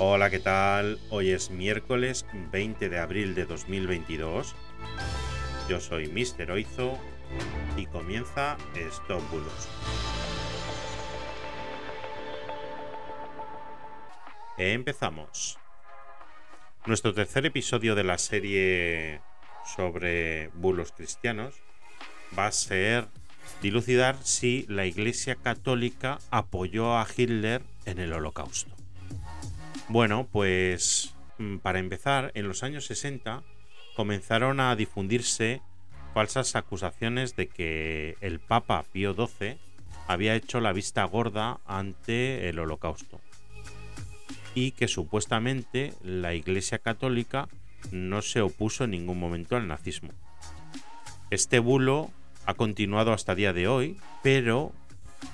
Hola, ¿qué tal? Hoy es miércoles 20 de abril de 2022. Yo soy Mister Oizo y comienza Stop Bulos. Empezamos. Nuestro tercer episodio de la serie sobre bulos cristianos va a ser dilucidar si la Iglesia Católica apoyó a Hitler en el Holocausto. Bueno, pues mm, para empezar, en los años 60 comenzaron a difundirse falsas acusaciones de que el Papa Pío XII había hecho la vista gorda ante el Holocausto y que supuestamente la Iglesia Católica no se opuso en ningún momento al nazismo. Este bulo ha continuado hasta día de hoy, pero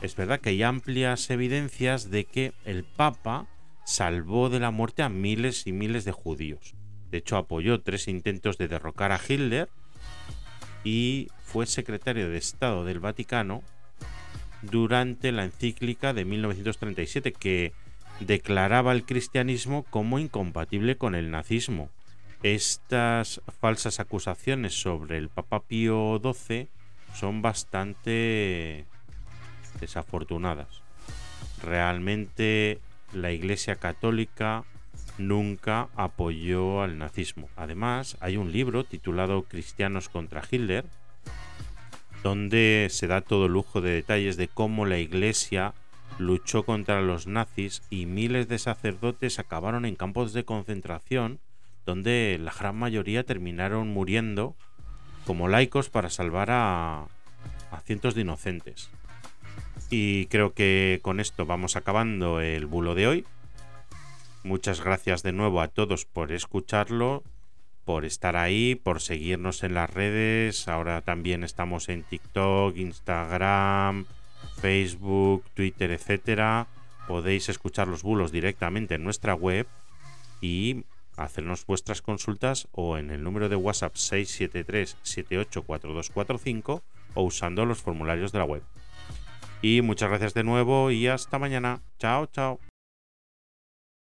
es verdad que hay amplias evidencias de que el Papa salvó de la muerte a miles y miles de judíos. De hecho, apoyó tres intentos de derrocar a Hitler y fue secretario de Estado del Vaticano durante la encíclica de 1937 que declaraba el cristianismo como incompatible con el nazismo. Estas falsas acusaciones sobre el Papa Pío XII son bastante desafortunadas. Realmente la Iglesia Católica nunca apoyó al nazismo. Además, hay un libro titulado Cristianos contra Hitler, donde se da todo lujo de detalles de cómo la Iglesia luchó contra los nazis y miles de sacerdotes acabaron en campos de concentración, donde la gran mayoría terminaron muriendo como laicos para salvar a, a cientos de inocentes. Y creo que con esto vamos acabando el bulo de hoy. Muchas gracias de nuevo a todos por escucharlo, por estar ahí, por seguirnos en las redes. Ahora también estamos en TikTok, Instagram, Facebook, Twitter, etcétera. Podéis escuchar los bulos directamente en nuestra web y hacernos vuestras consultas o en el número de WhatsApp 673 784245 o usando los formularios de la web. Y muchas gracias de nuevo y hasta mañana. Chao, chao.